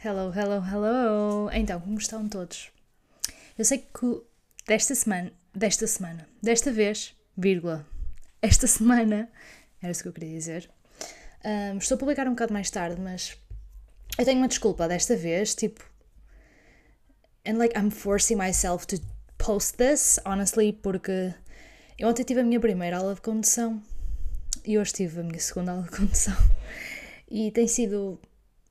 Hello, hello, hello! Então, como estão todos? Eu sei que desta semana, desta semana, desta vez, vírgula, esta semana, era isso que eu queria dizer. Um, estou a publicar um bocado mais tarde, mas eu tenho uma desculpa desta vez, tipo. And like, I'm forcing myself to post this, honestly, porque eu ontem tive a minha primeira aula de condução e hoje tive a minha segunda aula de condução. E tem sido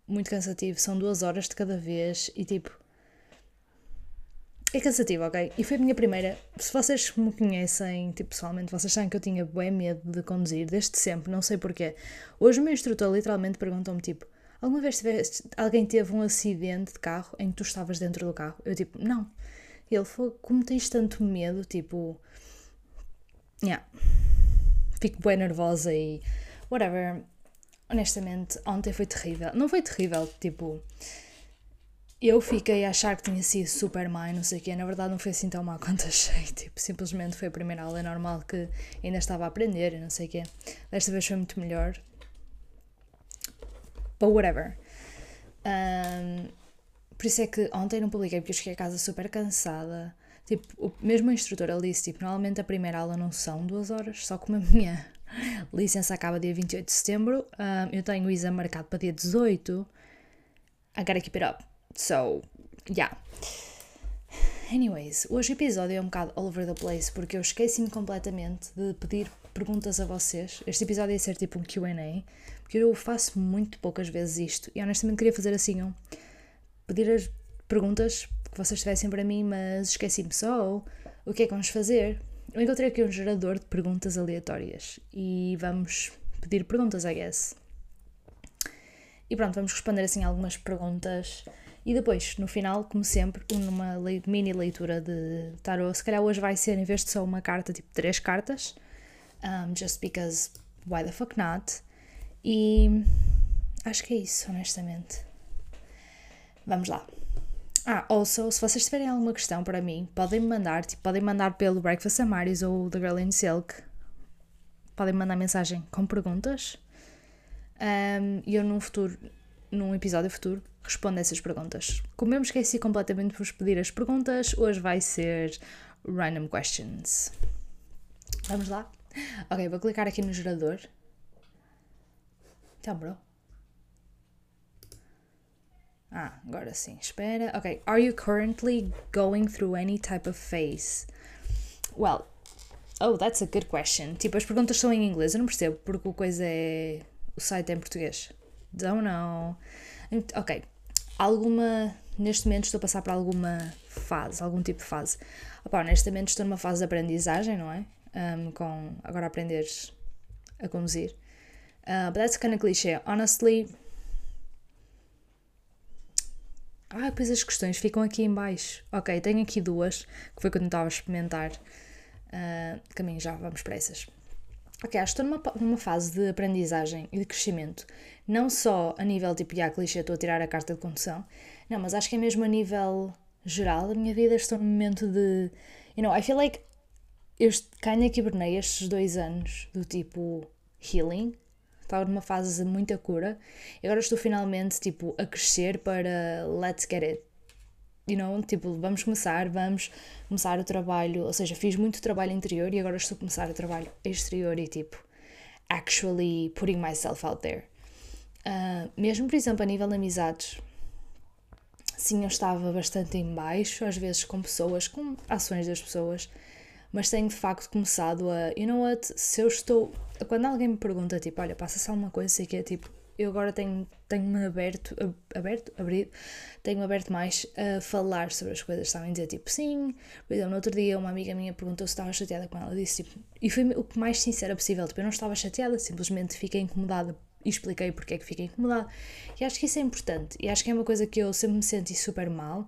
muito cansativo, são duas horas de cada vez e tipo. É cansativo, ok? E foi a minha primeira. Se vocês me conhecem, tipo, pessoalmente, vocês sabem que eu tinha bem medo de conduzir, desde sempre, não sei porquê. Hoje o meu instrutor literalmente perguntou-me, tipo, alguma vez tiveste, alguém teve um acidente de carro em que tu estavas dentro do carro? Eu, tipo, não. E ele falou, como tens tanto medo, tipo. Yeah. Fico bem nervosa e. Whatever. Honestamente, ontem foi terrível. Não foi terrível, tipo. Eu fiquei a achar que tinha sido super má e não sei o quê. Na verdade, não foi assim tão má quanto achei. Tipo, simplesmente foi a primeira aula. É normal que ainda estava a aprender e não sei o quê. Desta vez foi muito melhor. But whatever. Um, por isso é que ontem não publiquei, porque eu cheguei a casa super cansada. Tipo, o mesmo instrutor ele disse: tipo, normalmente a primeira aula não são duas horas, só como a minha licença acaba dia 28 de setembro. Um, eu tenho o exame marcado para dia 18. I gotta keep it up. So, yeah. Anyways, hoje o episódio é um bocado all over the place porque eu esqueci-me completamente de pedir perguntas a vocês. Este episódio ia ser tipo um QA, porque eu faço muito poucas vezes isto e honestamente queria fazer assim: um, pedir as perguntas que vocês tivessem para mim, mas esqueci-me só. O que é que vamos fazer? Eu encontrei aqui um gerador de perguntas aleatórias e vamos pedir perguntas, I guess. E pronto, vamos responder assim algumas perguntas e depois, no final, como sempre, numa mini leitura de tarot. Se calhar hoje vai ser, em vez de só uma carta, tipo três cartas. Um, just because, why the fuck not? E acho que é isso, honestamente. Vamos lá. Ah, also, se vocês tiverem alguma questão para mim, podem me mandar, tipo, podem mandar pelo Breakfast Amaris ou The Girl in Silk. Podem me mandar mensagem com perguntas. Um, e eu num futuro, num episódio futuro, respondo essas perguntas. Como eu me esqueci completamente de vos pedir as perguntas, hoje vai ser random questions. Vamos lá? Ok, vou clicar aqui no gerador. Então, bro. Ah, agora sim. Espera. Ok. Are you currently going through any type of phase? Well, oh, that's a good question. Tipo, as perguntas são em inglês. Eu não percebo porque o coisa é. O site é em português. Don't know. Ok alguma. Neste momento estou a passar por alguma fase, algum tipo de fase. Opa, honestamente estou numa fase de aprendizagem, não é? Um, com agora aprenderes a conduzir. Uh, but that's kind of cliché. Honestly. Ah, pois as questões ficam aqui em baixo. Ok, tenho aqui duas, que foi quando estava a experimentar. Uh, caminho já, vamos para essas. Ok, acho que estou numa, numa fase de aprendizagem e de crescimento não só a nível tipo, já clichê, estou a tirar a carta de condução, não, mas acho que é mesmo a nível geral da minha vida, estou num momento de, you know, I feel like eu of hibernei estes dois anos do tipo healing, estava numa fase de muita cura, e agora estou finalmente tipo a crescer para let's get it. You know, tipo, vamos começar, vamos começar o trabalho, ou seja, fiz muito trabalho interior e agora estou a começar o trabalho exterior e tipo, actually putting myself out there. Uh, mesmo, por exemplo, a nível de amizades, sim, eu estava bastante em baixo, às vezes com pessoas, com ações das pessoas, mas tenho de facto começado a, you know what, se eu estou, quando alguém me pergunta, tipo, olha, passa-se alguma coisa, sei que é tipo, eu agora tenho, tenho-me aberto, aberto, abrido, tenho-me aberto mais a falar sobre as coisas, sabem dizer, tipo, sim, por exemplo, no outro dia uma amiga minha perguntou se estava chateada com ela, disse, tipo, e foi o mais sincera possível, tipo, eu não estava chateada, simplesmente fiquei incomodada e expliquei porque é que fiquei incomodada. E acho que isso é importante. E acho que é uma coisa que eu sempre me senti super mal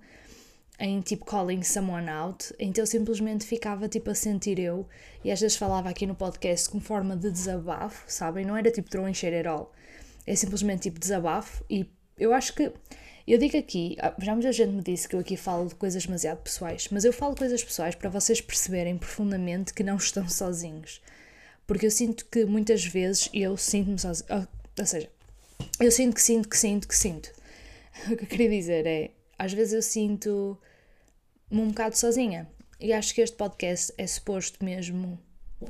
em tipo calling someone out, então eu simplesmente ficava tipo a sentir eu e às vezes falava aqui no podcast com forma de desabafo, sabem? Não era tipo throwing shade at all, é simplesmente tipo desabafo e eu acho que eu digo aqui, ah, já muita gente me disse que eu aqui falo de coisas demasiado pessoais, mas eu falo coisas pessoais para vocês perceberem profundamente que não estão sozinhos. Porque eu sinto que muitas vezes eu sinto-me sozinho. Ou seja, eu sinto que sinto que sinto que sinto. o que eu queria dizer é, às vezes eu sinto-me um bocado sozinha. E acho que este podcast é suposto mesmo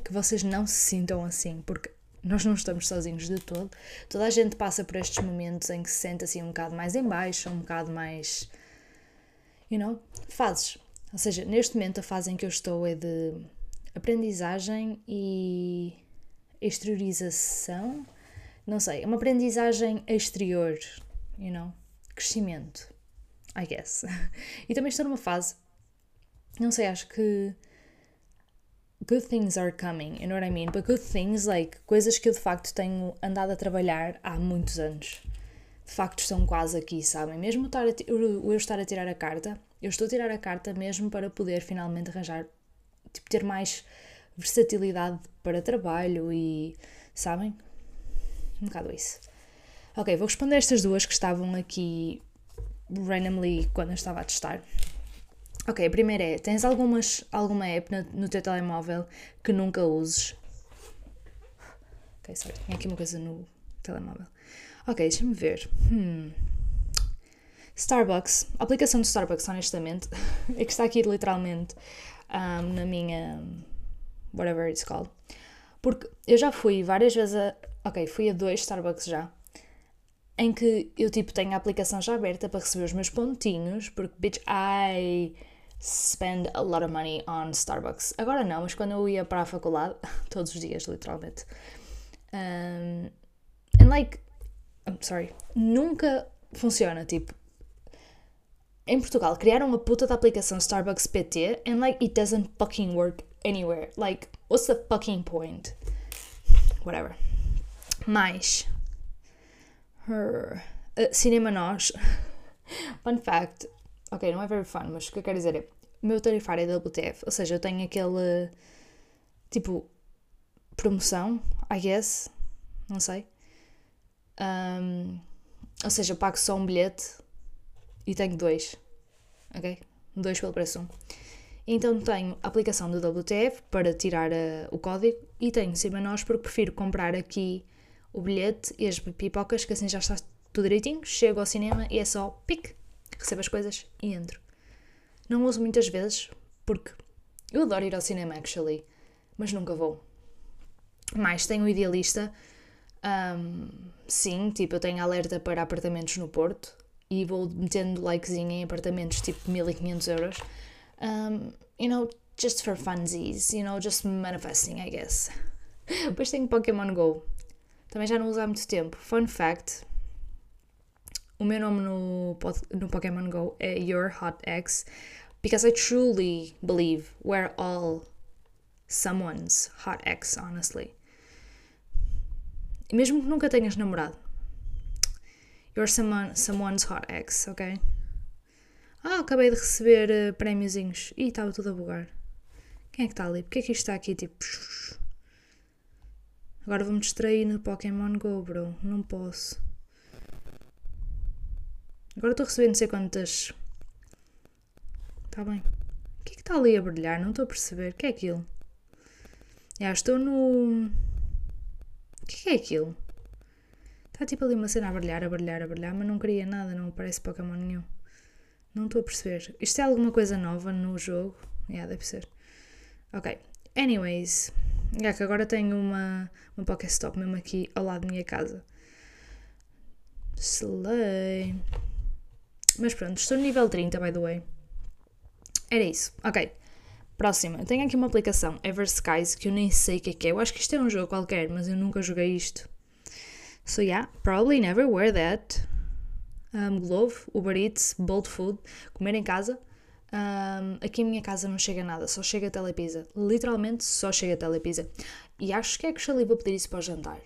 que vocês não se sintam assim, porque nós não estamos sozinhos de todo. Toda a gente passa por estes momentos em que se sente assim um bocado mais em baixo, um bocado mais. You know? Fases. Ou seja, neste momento a fase em que eu estou é de aprendizagem e exteriorização. Não sei, é uma aprendizagem exterior, you know? Crescimento, I guess. E também estou numa fase, não sei, acho que good things are coming, you know what I mean? But good things, like, coisas que eu de facto tenho andado a trabalhar há muitos anos. De facto estão quase aqui, sabem? Mesmo estar a, eu estar a tirar a carta, eu estou a tirar a carta mesmo para poder finalmente arranjar, tipo, ter mais versatilidade para trabalho e, sabem? Um bocado isso. Ok, vou responder estas duas que estavam aqui randomly quando eu estava a testar. Ok, a primeira é: tens algumas, alguma app no, no teu telemóvel que nunca uses? Ok, sorry, tinha aqui uma coisa no telemóvel. Ok, deixa-me ver. Hmm. Starbucks, a aplicação do Starbucks, honestamente, é que está aqui literalmente um, na minha. whatever it's called. Porque eu já fui várias vezes a. Ok, fui a dois Starbucks já. Em que eu tipo tenho a aplicação já aberta para receber os meus pontinhos, porque bitch, I spend a lot of money on Starbucks. Agora não, mas quando eu ia para a faculdade, todos os dias, literalmente. Um, and like, I'm sorry, nunca funciona. Tipo, em Portugal criaram a puta da aplicação Starbucks PT and like it doesn't fucking work anywhere. Like, what's the fucking point? Whatever. Mais. Her. Uh, Cinema Nós. Fun fact, ok, não é very fun, mas o que eu quero dizer é, o meu tarifário é WTF, ou seja, eu tenho aquele, tipo, promoção, I guess, não sei. Um, ou seja, pago só um bilhete e tenho dois, ok? Dois pelo preço um. Então tenho a aplicação do WTF para tirar a, o código e tenho cima nós porque prefiro comprar aqui o bilhete e as pipocas, que assim já está tudo direitinho. Chego ao cinema e é só pique recebo as coisas e entro. Não uso muitas vezes, porque eu adoro ir ao cinema, actually, mas nunca vou. Mais, tenho o Idealista, um, sim, tipo, eu tenho alerta para apartamentos no Porto e vou metendo likezinho em apartamentos tipo 1500 euros. Um, you know, just for funsies, you know, just manifesting, I guess. Depois tenho Pokémon Go. Também já não uso há muito tempo. Fun fact: o meu nome no, no Pokémon Go é Your Hot X because I truly believe we're all someone's hot ex, honestly. E mesmo que nunca tenhas namorado, you're someone, someone's hot ex, ok? Ah, acabei de receber uh, prémiozinhos. Ih, estava tudo a bugar. Quem é que está ali? Porquê é que isto está aqui tipo. Agora vou-me distrair no Pokémon Go, bro. Não posso. Agora estou a receber não sei quantas. Está bem. O que é que está ali a brilhar? Não estou a perceber. O que é aquilo? Já estou no. O que é aquilo? Está tipo ali uma cena a brilhar, a brilhar, a brilhar, mas não queria nada, não aparece Pokémon nenhum. Não estou a perceber. Isto é alguma coisa nova no jogo? Yeah, deve ser. Ok. Anyways. É que agora tenho uma, uma Pokéstop mesmo aqui ao lado da minha casa. Slay. Mas pronto, estou no nível 30, by the way. Era isso. Ok. Próxima. Eu tenho aqui uma aplicação, Everskies, que eu nem sei o que é que é. Eu acho que isto é um jogo qualquer, mas eu nunca joguei isto. So yeah, probably never wear that. Um, Glove, Uber Eats, Bolt Food, comer em casa. Um, aqui em minha casa não chega nada, só chega telepizza. Literalmente só chega telepizza. E acho que é que vou pedir isso para o jantar.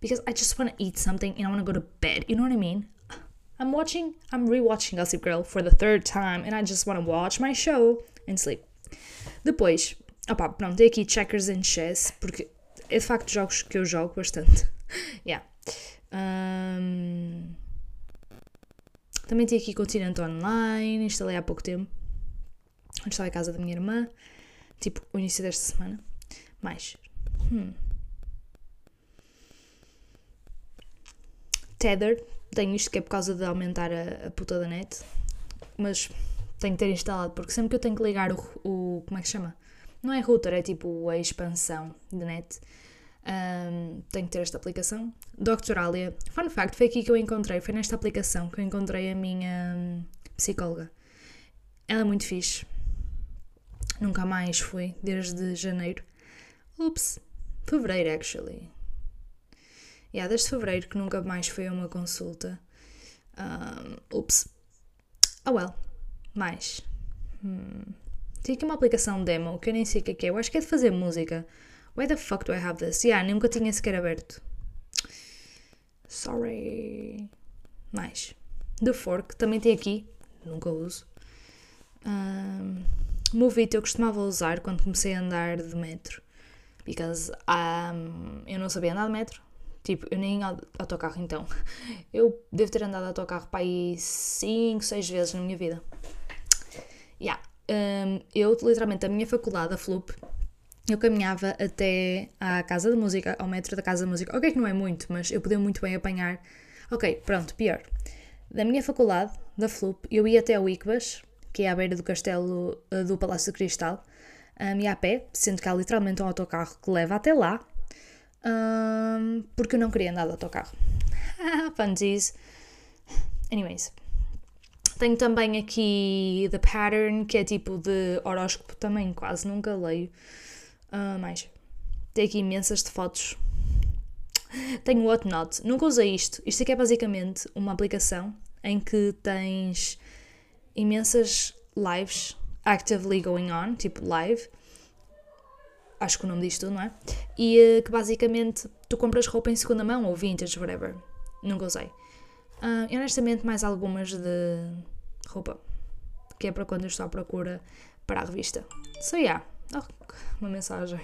Because I just want to eat something and I want to go to bed. You know what I mean? I'm watching, I'm rewatching Gossip Girl for the third time and I just want to watch my show and sleep. Depois, opá, pronto, tem aqui checkers and chess, porque é de facto jogos que eu jogo bastante. yeah. Um, também tem aqui Continente Online, instalei há pouco tempo. Onde estava a casa da minha irmã, tipo o início desta semana. Mais. Hmm. Tether, tenho isto que é por causa de aumentar a, a puta da net, mas tenho que ter instalado, porque sempre que eu tenho que ligar o, o como é que chama? Não é router, é tipo a expansão de net. Um, tenho que ter esta aplicação. Dr. Alia, fun fact, foi aqui que eu encontrei, foi nesta aplicação que eu encontrei a minha um, psicóloga. Ela é muito fixe. Nunca mais fui, desde janeiro. Ups, fevereiro, actually. Yeah, desde fevereiro que nunca mais fui a uma consulta. Um, ups. Oh well. Mais. Hmm. Tem aqui uma aplicação demo que eu nem sei o que é, que é. Eu acho que é de fazer música. Why the fuck do I have this? Yeah, nunca tinha sequer aberto. Sorry. Mais. The Fork também tem aqui. Nunca uso. Um, Movit eu costumava usar quando comecei a andar de metro. Because um, eu não sabia andar de metro. Tipo, eu nem autocarro então. Eu devo ter andado autocarro para aí 5, 6 vezes na minha vida. Yeah. Um, eu, literalmente, a minha faculdade, a FLUP, eu caminhava até à Casa de Música, ao metro da Casa de Música. Ok, que não é muito, mas eu podia muito bem apanhar. Ok, pronto, pior. Da minha faculdade, da FLUP, eu ia até ao ICBAS, que é à beira do castelo uh, do Palácio de Cristal, um, e a pé, sendo que há literalmente um autocarro que leva até lá, um, porque eu não queria andar de autocarro. Funsies. Anyways. Tenho também aqui The Pattern, que é tipo de horóscopo, também quase nunca leio. Uh, mais. Tem aqui imensas de fotos. Tenho Whatnot. Nunca usei isto. Isto aqui é basicamente uma aplicação em que tens imensas lives actively going on, tipo live, acho que o nome disto tudo, não é? E uh, que basicamente tu compras roupa em segunda mão ou vintage, whatever. Nunca usei. Uh, honestamente, mais algumas de roupa, que é para quando eu estou à procura para a revista. So, yeah. Oh, uma mensagem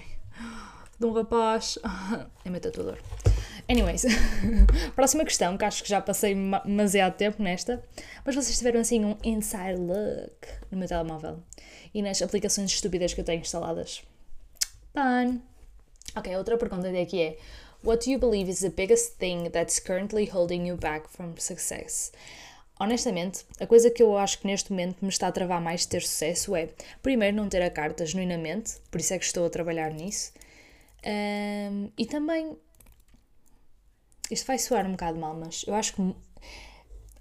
de um rapaz. é meu tatuador. Anyways, próxima questão, que acho que já passei demasiado tempo nesta, mas vocês tiveram assim um inside look no meu telemóvel e nas aplicações estúpidas que eu tenho instaladas. Fun! Ok, outra pergunta aqui é: What do you believe is the biggest thing that's currently holding you back from success? Honestamente, a coisa que eu acho que neste momento me está a travar mais de ter sucesso é, primeiro, não ter a carta genuinamente, por isso é que estou a trabalhar nisso, um, e também. Isto vai soar um bocado mal, mas eu acho que.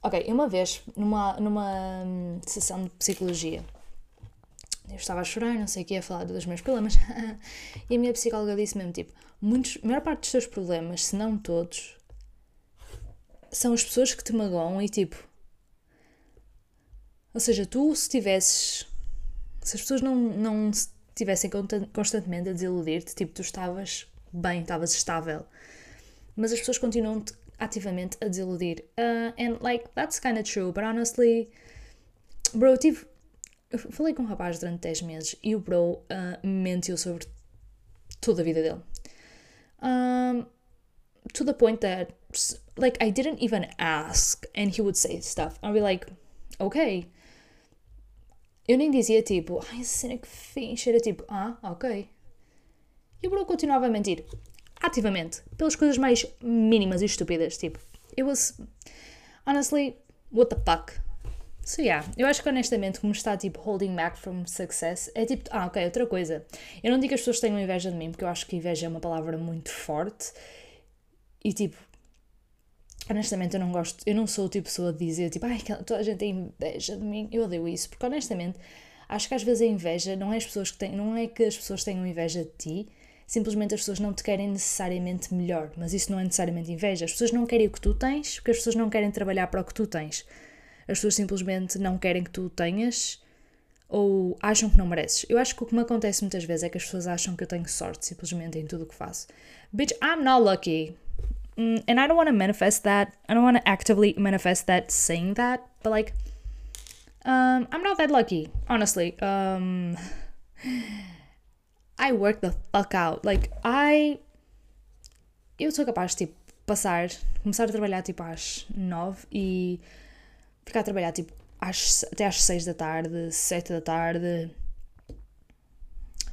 Ok, uma vez, numa, numa hum, sessão de psicologia, eu estava a chorar, não sei o que, a falar dos meus problemas. e a minha psicóloga disse mesmo: tipo, muitos, a maior parte dos teus problemas, se não todos, são as pessoas que te magoam e tipo. Ou seja, tu se tivesses. Se as pessoas não, não estivessem constantemente a desiludir-te, tipo, tu estavas bem, estavas estável. Mas as pessoas continuam-te ativamente a desiludir. Uh, and like, that's kind of true, but honestly, bro, eu tive eu falei com um rapaz durante 10 meses e o bro uh, mentiu sobre toda a vida dele. Um, to the point that, like, I didn't even ask and he would say stuff. I'd be like, ok. Eu nem dizia tipo, ai, cena que fixe. Era tipo, ah, ok. E o bro continuava a mentir. Ativamente. Pelas coisas mais mínimas e estúpidas. Tipo, it was. Honestly, what the fuck? So yeah, eu acho que honestamente como está tipo holding back from success é tipo, ah ok, outra coisa. Eu não digo que as pessoas tenham inveja de mim, porque eu acho que inveja é uma palavra muito forte. E tipo, honestamente eu não gosto, eu não sou o tipo de pessoa de dizer tipo, ai, toda a gente tem inveja de mim, eu odeio isso, porque honestamente acho que às vezes a inveja não é as pessoas que têm, não é que as pessoas tenham inveja de ti, simplesmente as pessoas não te querem necessariamente melhor, mas isso não é necessariamente inveja, as pessoas não querem o que tu tens, porque as pessoas não querem trabalhar para o que tu tens as pessoas simplesmente não querem que tu tenhas ou acham que não mereces. Eu acho que o que me acontece muitas vezes é que as pessoas acham que eu tenho sorte simplesmente em tudo o que faço. Bitch, I'm not lucky. Mm, and I don't want to manifest that. I don't want to actively manifest that saying that, but like, um, I'm not that lucky, honestly. Um, I work the fuck out. Like, I. Eu sou capaz de, tipo, passar, começar a trabalhar, tipo, às nove e ficar a trabalhar tipo às, até às 6 da tarde, 7 da tarde,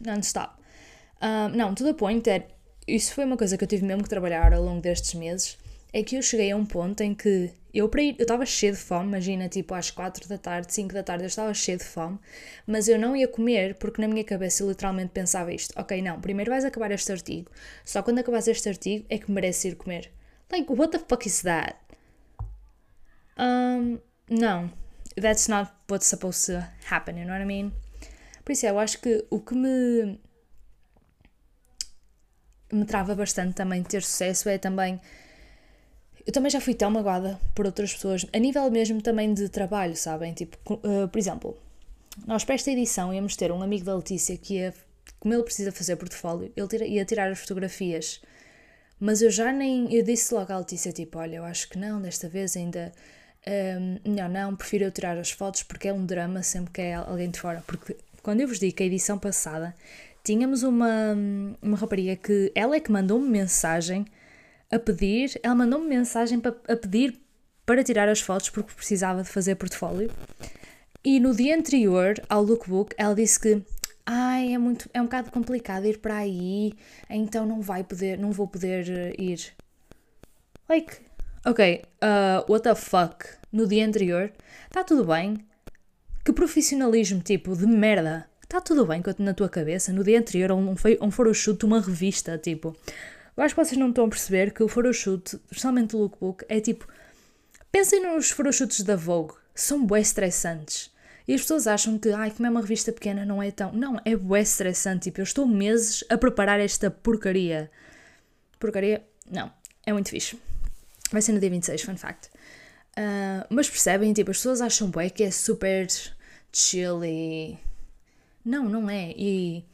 non-stop. Um, não, to the point that isso foi uma coisa que eu tive mesmo que trabalhar ao longo destes meses, é que eu cheguei a um ponto em que eu para ir, eu estava cheio de fome, imagina, tipo às 4 da tarde, 5 da tarde, eu estava cheio de fome, mas eu não ia comer porque na minha cabeça eu literalmente pensava isto: ok, não, primeiro vais acabar este artigo, só quando acabares este artigo é que mereces ir comer. Like, what the fuck is that? Um, não, that's not what's supposed to happen, you know what I mean? Por isso, eu acho que o que me me trava bastante também ter sucesso é também eu também já fui tão magoada por outras pessoas, a nível mesmo também de trabalho, sabem? Tipo, uh, por exemplo, nós para esta edição íamos ter um amigo da Letícia que ia, como ele precisa fazer portfólio, ele tira, ia tirar as fotografias. Mas eu já nem. Eu disse logo à Letícia, tipo, olha, eu acho que não, desta vez ainda. Um, melhor não, prefiro eu tirar as fotos porque é um drama sempre que é alguém de fora. Porque quando eu vos digo que a edição passada tínhamos uma, uma rapariga que ela é que mandou uma mensagem a pedir, ela mandou-me mensagem para, a pedir para tirar as fotos porque precisava de fazer portfólio. E no dia anterior ao lookbook, ela disse que ai, é muito é um bocado complicado ir para aí, então não vai poder, não vou poder uh, ir. Like, ok, uh, what the fuck? No dia anterior, está tudo bem? Que profissionalismo tipo de merda. Está tudo bem na tua cabeça? No dia anterior, um, um, um photoshoot, uma revista, tipo, eu acho que vocês não estão a perceber que o photoshoot, especialmente o lookbook, é tipo. Pensem nos photoshoots da Vogue, são bué estressantes. E as pessoas acham que, ai, como é uma revista pequena, não é tão. Não, é bué estressante. Tipo, eu estou meses a preparar esta porcaria. Porcaria? Não, é muito fixe. Vai ser no dia 26, fun fact. Uh, mas percebem, tipo, as pessoas acham bué que é super chill e. Não, não é. E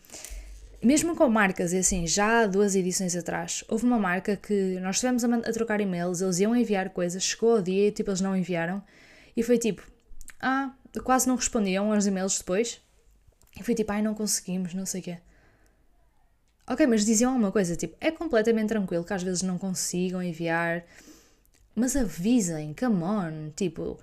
mesmo com marcas, e assim, já há duas edições atrás, houve uma marca que nós estivemos a, a, trocar e-mails, eles iam enviar coisas, chegou ao dia e tipo, eles não enviaram, e foi tipo, ah, quase não respondiam aos e-mails depois, e foi tipo, ai, não conseguimos, não sei o quê. Ok, mas diziam alguma coisa, tipo, é completamente tranquilo que às vezes não consigam enviar, mas avisem, come on, tipo,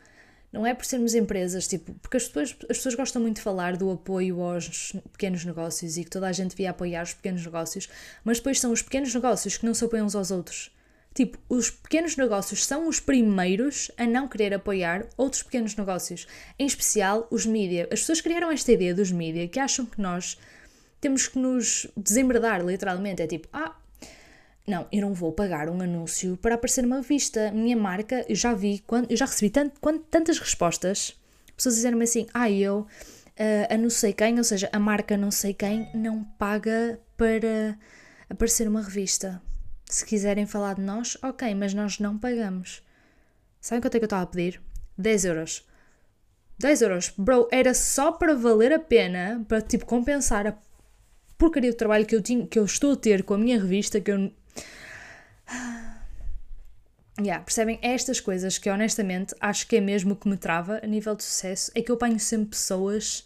não é por sermos empresas, tipo, porque as pessoas, as pessoas gostam muito de falar do apoio aos pequenos negócios e que toda a gente devia apoiar os pequenos negócios, mas depois são os pequenos negócios que não se apoiam uns aos outros. Tipo, os pequenos negócios são os primeiros a não querer apoiar outros pequenos negócios, em especial os mídia. As pessoas criaram esta ideia dos mídia que acham que nós temos que nos desembredar, literalmente. É tipo, ah, não, eu não vou pagar um anúncio para aparecer numa revista. Minha marca, eu já vi, quando, eu já recebi tantas respostas, pessoas dizendo-me assim, ah, eu, uh, a não sei quem, ou seja, a marca não sei quem, não paga para aparecer numa revista. Se quiserem falar de nós, ok, mas nós não pagamos. Sabem quanto é que eu estava a pedir? 10 euros. 10 euros. Bro, era só para valer a pena, para tipo compensar a porcaria do trabalho que eu, tinha, que eu estou a ter com a minha revista, que eu Yeah, percebem? É estas coisas que honestamente acho que é mesmo o que me trava a nível de sucesso, é que eu apanho sempre pessoas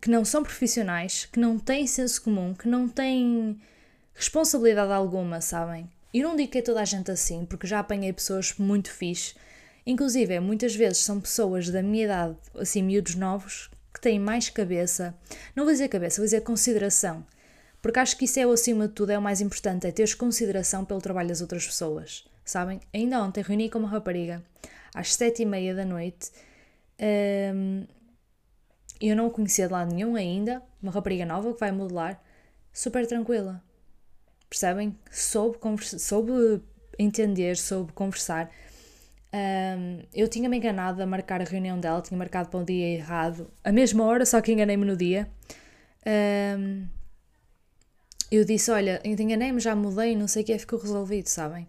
que não são profissionais, que não têm senso comum, que não têm responsabilidade alguma, sabem? E não digo que é toda a gente assim, porque já apanhei pessoas muito fixe, inclusive muitas vezes são pessoas da minha idade, assim, miúdos novos, que têm mais cabeça, não vou dizer cabeça, vou dizer consideração porque acho que isso é, acima de tudo, é o mais importante, é teres consideração pelo trabalho das outras pessoas, sabem? Ainda ontem reuni com uma rapariga, às sete e meia da noite, um, eu não a conhecia de lado nenhum ainda, uma rapariga nova que vai modelar, super tranquila, percebem? Soube, soube entender, soube conversar. Um, eu tinha-me enganado a marcar a reunião dela, tinha marcado para um dia errado, a mesma hora, só que enganei-me no dia. Um, eu disse: Olha, enganei-me, já mudei, não sei o que, ficou resolvido, sabem?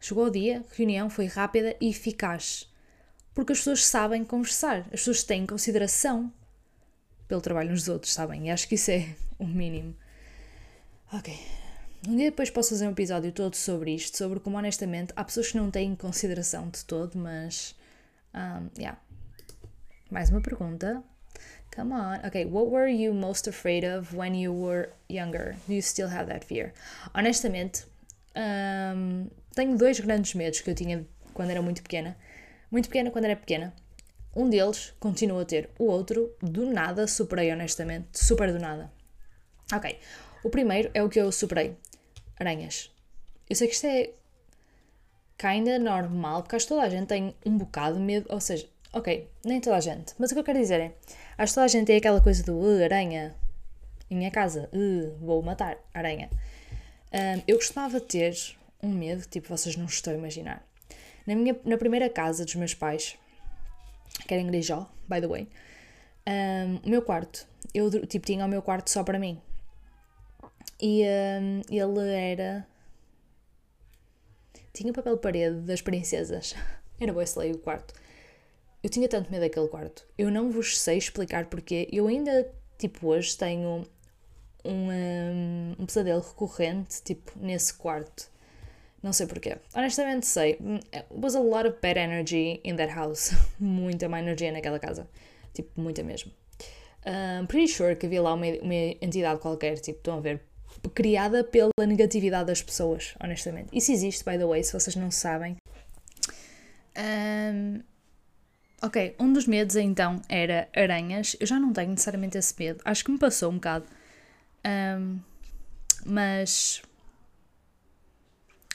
Chegou o dia, reunião foi rápida e eficaz. Porque as pessoas sabem conversar, as pessoas têm consideração pelo trabalho uns dos outros, sabem? E acho que isso é o mínimo. Ok. Um dia depois posso fazer um episódio todo sobre isto, sobre como honestamente há pessoas que não têm consideração de todo, mas. Um, yeah. Mais uma pergunta. Come on. Okay, what were you most afraid of when you were younger? Do you still have that fear? Honestamente, um, tenho dois grandes medos que eu tinha quando era muito pequena. Muito pequena quando era pequena. Um deles continuo a ter. O outro, do nada, superei, honestamente. Super do nada. Ok. O primeiro é o que eu superei. Aranhas. Eu sei que isto é kinda normal, porque acho que toda a gente tem um bocado de medo, ou seja, ok, nem toda a gente, mas o que eu quero dizer é, acho que toda a gente tem aquela coisa do uh, aranha em minha casa, uh, vou matar aranha. Um, eu costumava ter um medo, tipo, vocês não estão a imaginar. Na, minha, na primeira casa dos meus pais, que era em Grijó, by the way, um, o meu quarto, eu tipo, tinha o meu quarto só para mim. E um, ele era. Tinha papel de parede das princesas. Era esse o quarto. Eu tinha tanto medo daquele quarto. Eu não vos sei explicar porque eu ainda, tipo, hoje tenho um, um, pesadelo recorrente, tipo, nesse quarto. Não sei porquê. Honestamente sei. It was a lot of bad energy in that house. muita má energia naquela casa. Tipo, muita mesmo. Um, pretty sure que havia lá uma, uma entidade qualquer, tipo, estão a ver, criada pela negatividade das pessoas, honestamente. Isso existe, by the way, se vocês não sabem. Um, ok, um dos medos então era aranhas. Eu já não tenho necessariamente esse medo. Acho que me passou um bocado. Um, mas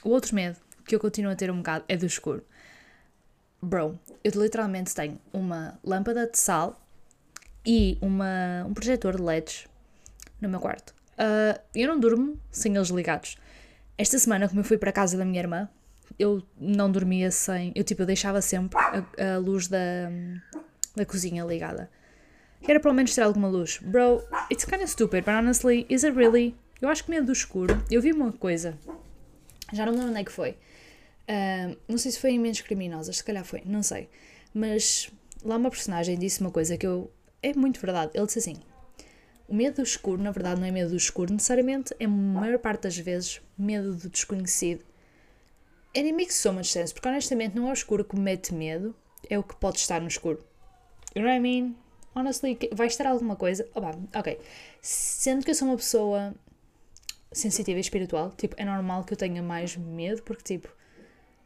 o outro medo que eu continuo a ter um bocado é do escuro. Bro, eu literalmente tenho uma lâmpada de sal e uma, um projetor de LEDs no meu quarto. Uh, eu não durmo sem eles ligados. Esta semana, como eu fui para a casa da minha irmã, eu não dormia sem. Eu tipo, eu deixava sempre a, a luz da, da cozinha ligada. Era pelo menos ter alguma luz. Bro, it's kind of stupid, but honestly, is it really? Eu acho que medo do escuro. Eu vi uma coisa já não me lembro onde é que foi. Uh, não sei se foi em Mentes Criminosas, se calhar foi, não sei. Mas lá uma personagem disse uma coisa que eu. É muito verdade. Ele disse assim: o medo do escuro, na verdade, não é medo do escuro necessariamente, é a maior parte das vezes medo do desconhecido. And it makes so much sense, porque honestamente não é o escuro que me mete medo, é o que pode estar no escuro. You know what I mean? Honestly, vai estar alguma coisa. Opa, ok. Sendo que eu sou uma pessoa sensitiva e espiritual, tipo, é normal que eu tenha mais medo, porque, tipo,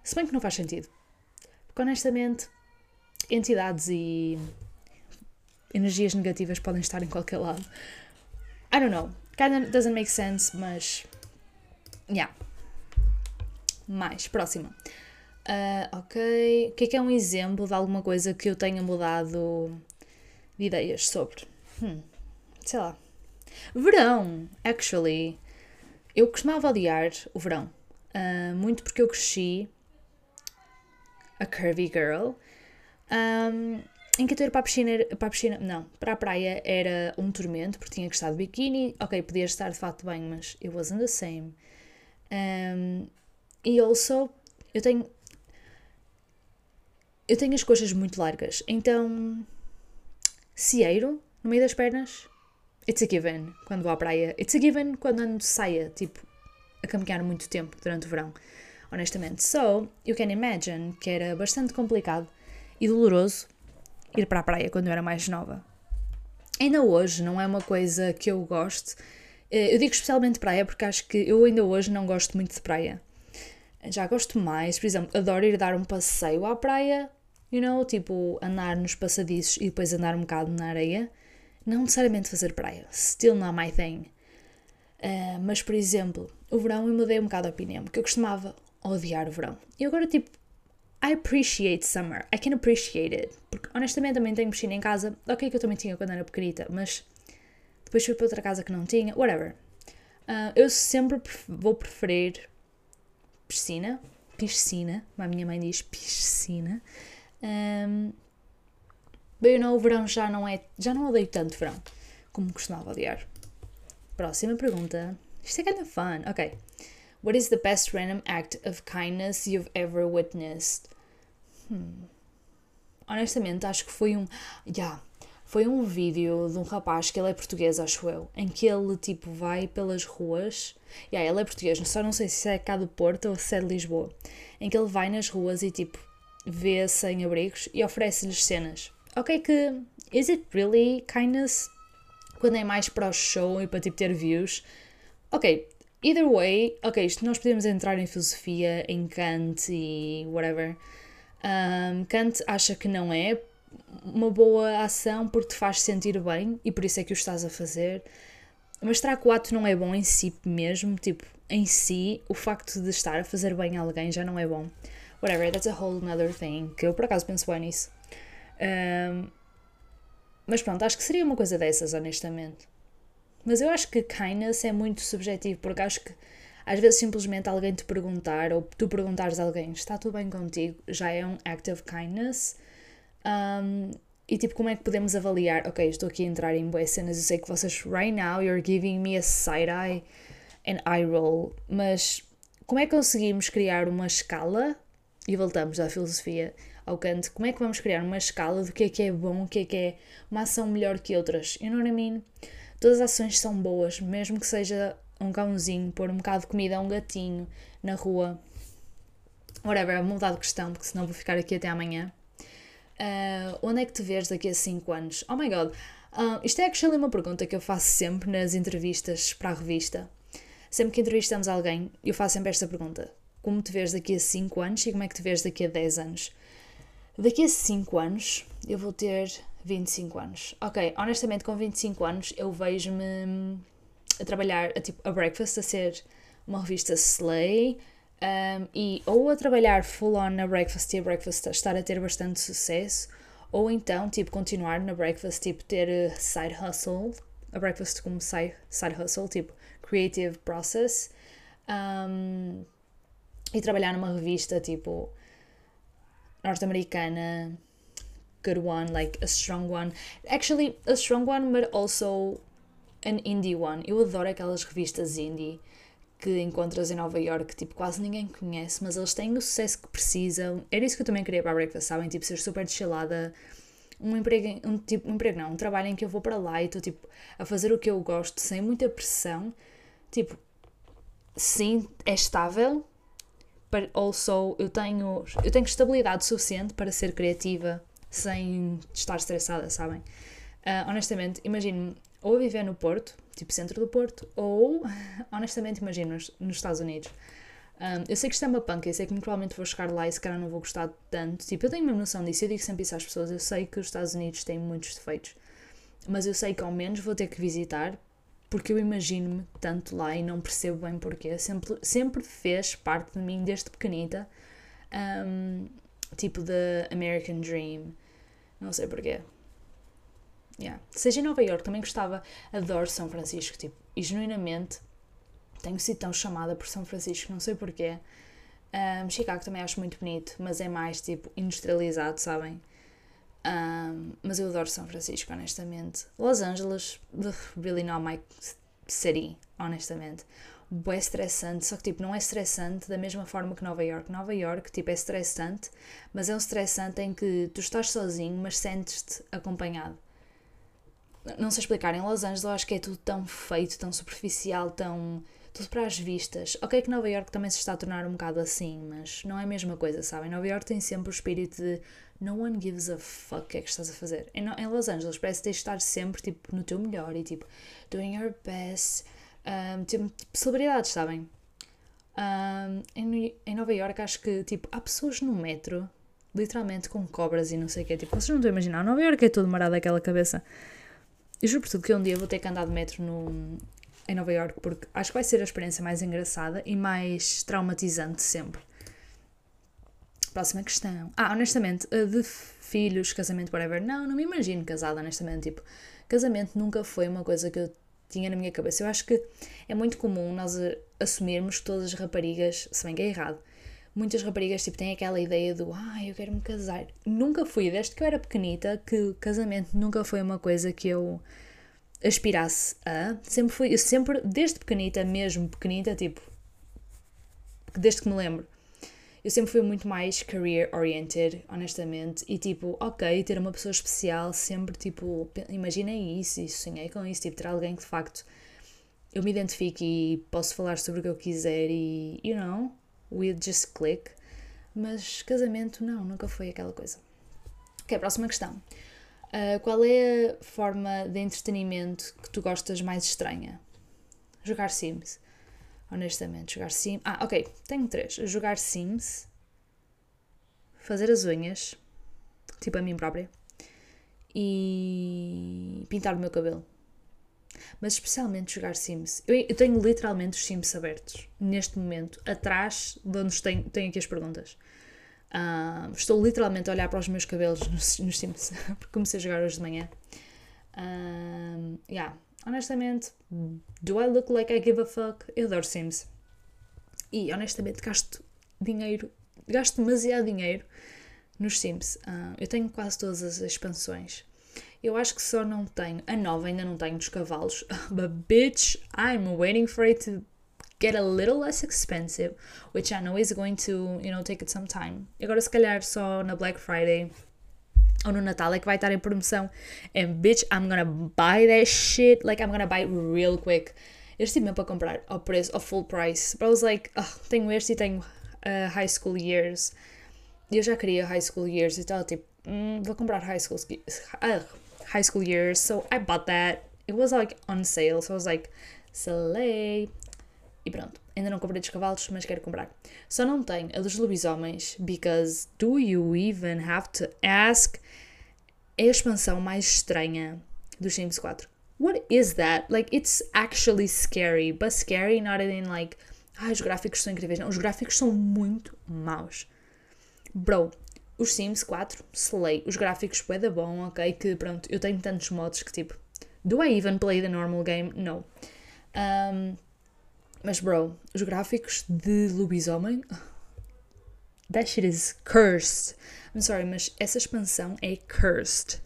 se bem que não faz sentido. Porque, honestamente, entidades e energias negativas podem estar em qualquer lado. I don't know. Kinda doesn't make sense, mas. Yeah. Mais, próxima. Uh, ok. O que é que é um exemplo de alguma coisa que eu tenha mudado de ideias sobre? Hmm. Sei lá. Verão, actually. Eu costumava odiar o verão, uh, muito porque eu cresci a curvy girl, um, em que ter para a piscina, para a piscina, não, para a praia era um tormento, porque tinha que estar de biquíni, ok, podia estar de fato bem, mas it wasn't the same. Um, e also, eu tenho, eu tenho as coxas muito largas, então, cieiro no meio das pernas, It's a given quando vou à praia. It's a given quando ando de saia, tipo, a caminhar muito tempo durante o verão, honestamente. So, you can imagine que era bastante complicado e doloroso ir para a praia quando eu era mais nova. Ainda hoje não é uma coisa que eu gosto. Eh, eu digo especialmente praia porque acho que eu ainda hoje não gosto muito de praia. Já gosto mais, por exemplo, adoro ir dar um passeio à praia, you know, tipo andar nos passadiços e depois andar um bocado na areia. Não necessariamente fazer praia, still not my thing. Uh, mas, por exemplo, o verão eu mudei um bocado a opinião, porque eu costumava odiar o verão. E agora, tipo, I appreciate summer. I can appreciate it. Porque, honestamente, também tenho piscina em casa. Ok, que eu também tinha quando era pequenita, mas depois fui para outra casa que não tinha. Whatever. Uh, eu sempre vou preferir piscina. Piscina. A minha mãe diz, piscina. Um, Bem, não, o verão já não é. Já não odeio tanto verão como costumava odiar. Próxima pergunta. Isto é kind of fun. Ok. What is the best random act of kindness you've ever witnessed? Hmm. Honestamente, acho que foi um. Yeah. Foi um vídeo de um rapaz que ele é português, acho eu, em que ele tipo vai pelas ruas. Yeah, ele é português, só não sei se é cá do Porto ou se é de Lisboa. Em que ele vai nas ruas e tipo vê sem abrigos e oferece-lhes cenas ok que is it really kindness quando é mais para o show e para tipo ter views? Ok, either way, ok, isto nós podemos entrar em filosofia, em Kant e whatever. Um, Kant acha que não é uma boa ação porque te faz sentir bem e por isso é que o estás a fazer. Mas será que o ato não é bom em si mesmo? Tipo, em si, o facto de estar a fazer bem a alguém já não é bom. Whatever, that's a whole another thing, que eu por acaso penso bem nisso. Um, mas pronto, acho que seria uma coisa dessas, honestamente. Mas eu acho que kindness é muito subjetivo, porque acho que às vezes simplesmente alguém te perguntar, ou tu perguntares a alguém, está tudo bem contigo, já é um act of kindness. Um, e tipo, como é que podemos avaliar? Ok, estou aqui a entrar em boas cenas, eu sei que vocês, right now, you're giving me a side-eye and eye roll, mas como é que conseguimos criar uma escala? E voltamos à filosofia, ao Kant, como é que vamos criar uma escala do que é que é bom, o que é que é uma ação melhor que outras? You know what I mean? Todas as ações são boas, mesmo que seja um cãozinho, pôr um bocado de comida a um gatinho na rua. Whatever, vou mudar de questão, porque senão vou ficar aqui até amanhã. Uh, onde é que te vês daqui a 5 anos? Oh my god, uh, isto é actually uma pergunta que eu faço sempre nas entrevistas para a revista. Sempre que entrevistamos alguém, eu faço sempre esta pergunta: Como te vês daqui a 5 anos e como é que te vês daqui a 10 anos? Daqui a 5 anos eu vou ter 25 anos. Ok, honestamente, com 25 anos eu vejo-me a trabalhar a, tipo, a Breakfast, a ser uma revista Slay, um, e ou a trabalhar full on na Breakfast e a Breakfast estar a ter bastante sucesso, ou então, tipo, continuar na Breakfast, tipo, ter uh, side hustle, a Breakfast como side, side hustle, tipo, creative process, um, e trabalhar numa revista, tipo, norte-americana, good one, like a strong one. Actually, a strong one, but also an indie one. Eu adoro aquelas revistas indie que encontras em Nova York, tipo, quase ninguém conhece, mas eles têm o sucesso que precisam. Era isso que eu também queria para a Breakfast, sabem? Tipo, ser super destilada. Um emprego, um, tipo, um emprego não, um trabalho em que eu vou para lá e estou, tipo, a fazer o que eu gosto, sem muita pressão. Tipo, sim, é estável, but also eu tenho, eu tenho estabilidade suficiente para ser criativa sem estar estressada, sabem? Uh, honestamente, imagino ou viver no Porto, tipo centro do Porto, ou, honestamente, imagino, nos, Estados Unidos. Um, eu sei que isto é uma panca, eu sei que provavelmente vou chegar lá e se calhar não vou gostar tanto. Tipo, eu tenho mesmo noção disso, eu digo sempre isso às pessoas. Eu sei que os Estados Unidos têm muitos defeitos, mas eu sei que ao menos vou ter que visitar porque eu imagino-me tanto lá e não percebo bem porquê. Sempre, sempre fez parte de mim desde pequenita, um, tipo the American Dream. Não sei porquê. Yeah. Seja em Nova York, também gostava, adoro São Francisco, tipo, e genuinamente tenho sido tão chamada por São Francisco, não sei porquê. Um, Chicago também acho muito bonito, mas é mais tipo industrializado, sabem? Um, mas eu adoro São Francisco, honestamente. Los Angeles, really not my city, honestamente. É estressante, só que tipo, não é estressante da mesma forma que Nova York. Nova York, tipo, é estressante, mas é um estressante em que tu estás sozinho, mas sentes-te acompanhado não sei explicar, em Los Angeles eu acho que é tudo tão feito, tão superficial, tão. tudo para as vistas. Ok, que Nova York também se está a tornar um bocado assim, mas não é a mesma coisa, sabem? Nova York tem sempre o espírito de no one gives a fuck o que é que estás a fazer. Em, em Los Angeles parece que tens de estar sempre tipo, no teu melhor e tipo, doing your best. Um, tipo, celebridades, sabem? Um, em, em Nova York acho que tipo, há pessoas no metro, literalmente com cobras e não sei o que. Tipo, vocês não estão a imaginar, Nova York é todo marado aquela cabeça. Eu juro por tudo que um dia vou ter que andar de metro no, em Nova York porque acho que vai ser a experiência mais engraçada e mais traumatizante sempre. Próxima questão. Ah, honestamente, de filhos, casamento, whatever. Não, não me imagino casada, honestamente. Tipo, casamento nunca foi uma coisa que eu tinha na minha cabeça. Eu acho que é muito comum nós assumirmos que todas as raparigas, se bem que é errado, muitas raparigas tipo, têm aquela ideia do ah, eu quero me casar. Nunca fui, desde que eu era pequenita, que casamento nunca foi uma coisa que eu aspirasse a. Sempre fui, eu sempre, desde pequenita, mesmo pequenita, tipo, desde que me lembro, eu sempre fui muito mais career oriented, honestamente, e tipo, ok, ter uma pessoa especial, sempre tipo, imaginei isso e sonhei com isso, tipo, ter alguém que de facto eu me identifique e posso falar sobre o que eu quiser e, you know, we just click. Mas casamento, não, nunca foi aquela coisa. Ok, próxima questão. Uh, qual é a forma de entretenimento que tu gostas mais estranha? Jogar Sims. Honestamente, jogar Sims. Ah, ok, tenho três. Jogar Sims, fazer as unhas, tipo a mim própria, e pintar o meu cabelo. Mas especialmente jogar Sims. Eu, eu tenho literalmente os Sims abertos neste momento, atrás de onde tenho, tenho aqui as perguntas. Uh, estou literalmente a olhar para os meus cabelos nos, nos Sims, porque comecei a jogar hoje de manhã. Uh, yeah. Honestamente, do I look like I give a fuck? Eu adoro Sims. E honestamente gasto dinheiro, gasto demasiado dinheiro nos Sims. Uh, eu tenho quase todas as expansões. Eu acho que só não tenho. A nova ainda não tenho dos cavalos. But bitch, I'm waiting for it to get a little less expensive, which I know is going to, you know, take it some time. Agora, se calhar, só na Black Friday ou no Natal é que vai estar em promoção. And bitch, I'm gonna buy that shit. Like, I'm gonna buy it real quick. Eu estive mesmo para comprar ao preço, ao full price. But I was like, oh, tenho este e tenho uh, High School Years. Eu já queria High School Years e tal, tipo, mm, vou comprar High School, uh, high school Years. So I bought that. It was like on sale, so I was like, slay. E pronto, ainda não comprei dos cavalos, mas quero comprar. Só não tenho a dos lobisomens, because do you even have to ask? É a expansão mais estranha dos Sims 4. What is that? Like, it's actually scary, but scary not in like, ah, os gráficos são incríveis. Não, os gráficos são muito maus. Bro, os Sims 4, slay. Os gráficos bué da bom, ok? Que pronto, eu tenho tantos modos que tipo, do I even play the normal game? No. Um, mas, bro, os gráficos de lobisomem. That shit is cursed. I'm sorry, mas essa expansão é cursed.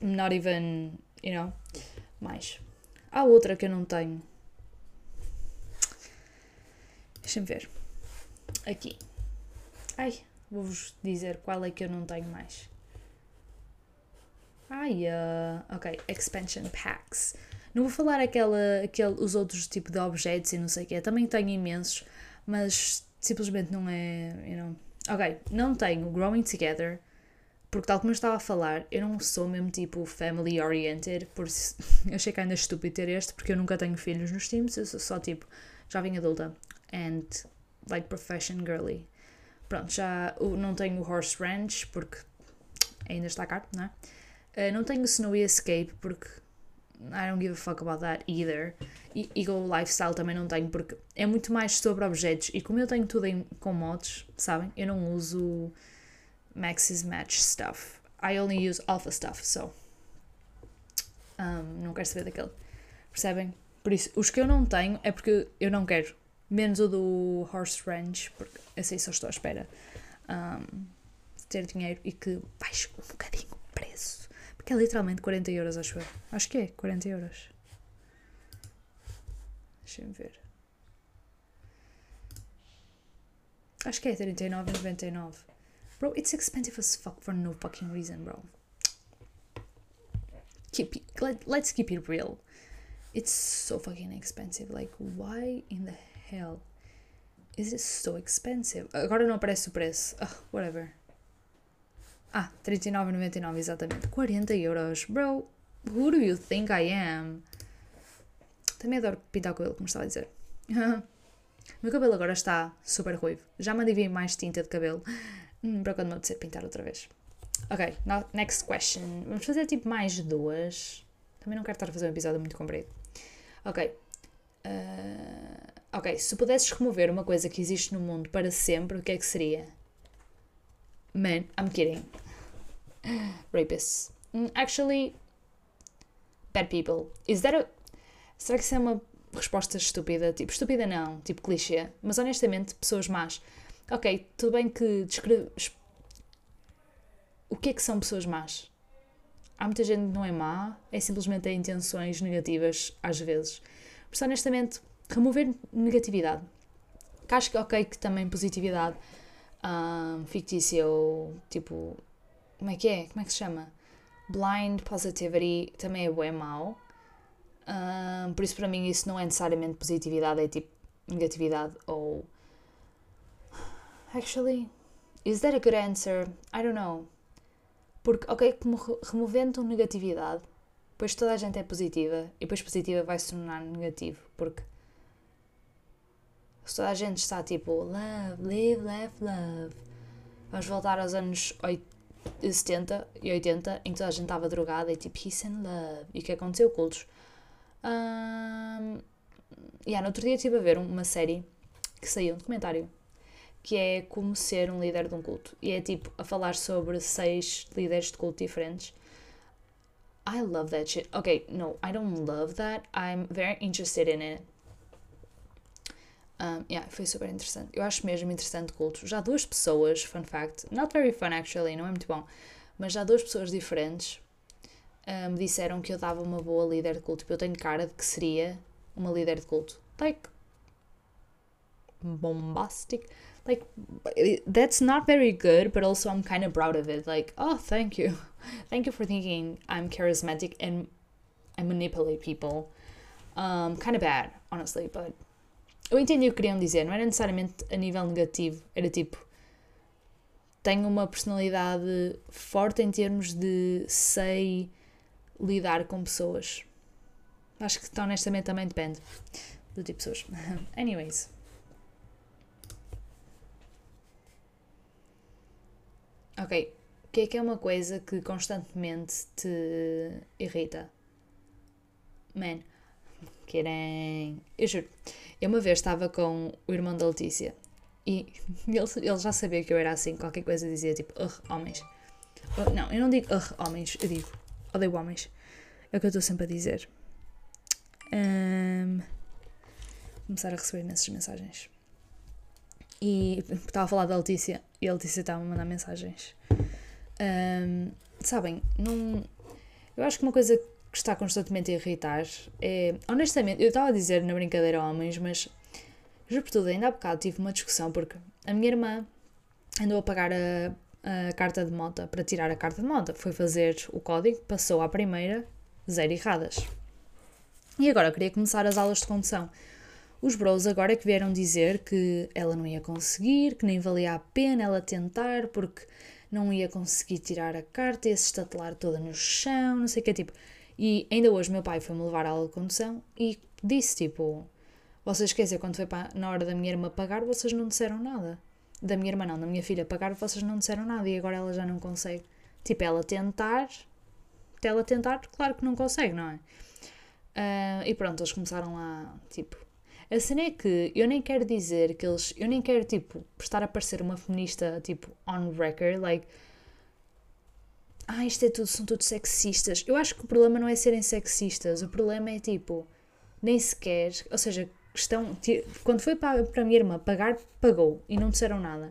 Not even, you know. Mais. Há outra que eu não tenho. Deixa-me ver. Aqui. Ai, vou-vos dizer qual é que eu não tenho mais. Ai, uh, ok, expansion packs. Não vou falar aquela, aquele, os outros tipos de objetos e não sei o quê. Também tenho imensos, mas simplesmente não é. You know. Ok, não tenho Growing Together, porque tal como eu estava a falar, eu não sou mesmo tipo family oriented, por isso eu achei que ainda estúpido ter este, porque eu nunca tenho filhos nos Sims, eu sou só tipo jovem adulta and like profession girly. Pronto, já não tenho o Horse Ranch, porque ainda está caro, não é? Uh, não tenho o Snowy Escape, porque I don't give a fuck about that either. E Eagle Lifestyle também não tenho, porque é muito mais sobre objetos. E como eu tenho tudo em, com mods, sabem? Eu não uso Maxis Match stuff. I only use Alpha stuff, so. Um, não quero saber daquele. Percebem? Por isso, os que eu não tenho é porque eu não quero. Menos o do Horse Ranch, porque assim só estou à espera um, de ter dinheiro e que baixe um bocadinho o preço. Que é literalmente 40 euros, acho eu. Acho que é 40 euros. Deixa-me ver. Acho que é 39,99. Bro, it's expensive as fuck for no fucking reason, bro. Keep let, let's keep it real. It's so fucking expensive. Like, why in the hell is it so expensive? Agora não aparece o preço. Oh, whatever. Ah, 39,99 exatamente. 40 euros. Bro, who do you think I am? Também adoro pintar o cabelo, como estava a dizer. meu cabelo agora está super ruivo. Já mandei vir mais tinta de cabelo hum, para quando me apetecer pintar outra vez. Ok, next question. Vamos fazer tipo mais duas. Também não quero estar a fazer um episódio muito comprido. Ok. Uh, ok, se pudesses remover uma coisa que existe no mundo para sempre, o que é que seria? Man, I'm kidding. Rapists. Mm, actually, bad people. Is that a. Será que isso é uma resposta estúpida? Tipo, estúpida não, tipo clichê. Mas honestamente, pessoas más. Ok, tudo bem que descreve. O que é que são pessoas más? Há muita gente que não é má, é simplesmente ter intenções negativas às vezes. Isso, honestamente, remover negatividade. Que acho que ok que também positividade um, fictícia ou tipo. Como é que é? Como é que se chama? Blind positivity também é bem mau. Um, por isso, para mim, isso não é necessariamente positividade, é tipo negatividade ou. Actually, is that a good answer? I don't know. Porque, ok, como removendo negatividade, depois toda a gente é positiva e depois positiva vai se tornar negativo. Porque se toda a gente está tipo love, live, laugh, love, vamos voltar aos anos 70 e 80 em que toda a gente estava drogada e tipo peace and love. E o que aconteceu? Cultos Um, yeah, no outro dia estive a ver uma série que saiu, um documentário, que é como ser um líder de um culto. E é tipo a falar sobre seis líderes de culto diferentes. I love that shit. Okay, no, I don't love that. I'm very interested in it. Um, yeah, foi super interessante. Eu acho mesmo interessante culto. Já duas pessoas, fun fact, not very fun actually, não é muito bom, mas já duas pessoas diferentes me disseram que eu dava uma boa líder de culto. Tipo, eu tenho cara de que seria uma líder de culto. Like, bombastic. Like, that's not very good, but also I'm kind of proud of it. Like, oh, thank you. Thank you for thinking I'm charismatic and I manipulate people. Um, kind of bad, honestly, but eu entendi o que queriam dizer, não era necessariamente a nível negativo, era tipo tenho uma personalidade forte em termos de sei lidar com pessoas. Acho que honestamente também depende do tipo de pessoas. Anyways. Ok. O que é que é uma coisa que constantemente te irrita? Man. Querem. Eu juro. Eu uma vez estava com o irmão da Letícia e ele, ele já sabia que eu era assim. Qualquer coisa dizia tipo, homens. Não, eu não digo homens, eu digo odeio homens. É o que eu estou sempre a dizer. Um, começar a receber imensas mensagens. E estava a falar da Letícia e a Letícia estava a mandar mensagens. Um, sabem, não, eu acho que uma coisa está constantemente a irritar é. Honestamente, eu estava a dizer na brincadeira homens, mas juro por tudo, ainda há bocado tive uma discussão porque a minha irmã andou a pagar a, a carta de moto para tirar a carta de moto. Foi fazer o código, passou à primeira, zero erradas. E agora queria começar as aulas de condução. Os bros agora que vieram dizer que ela não ia conseguir, que nem valia a pena ela tentar porque não ia conseguir tirar a carta, ia se estatelar toda no chão, não sei o que, tipo. E ainda hoje meu pai foi-me levar à aula de condução e disse, tipo, vocês dizer, quando foi para, na hora da minha irmã pagar, vocês não disseram nada. Da minha irmã não, da minha filha pagar, vocês não disseram nada e agora ela já não consegue. Tipo, ela tentar, ela tentar, claro que não consegue, não é? Uh, e pronto, eles começaram lá, tipo. A cena é que eu nem quero dizer que eles. Eu nem quero, tipo, estar a parecer uma feminista, tipo, on record, like. Ah, isto é tudo, são todos sexistas. Eu acho que o problema não é serem sexistas, o problema é, tipo, nem sequer. Ou seja, questão. Quando foi para, para a minha irmã pagar, pagou e não disseram nada.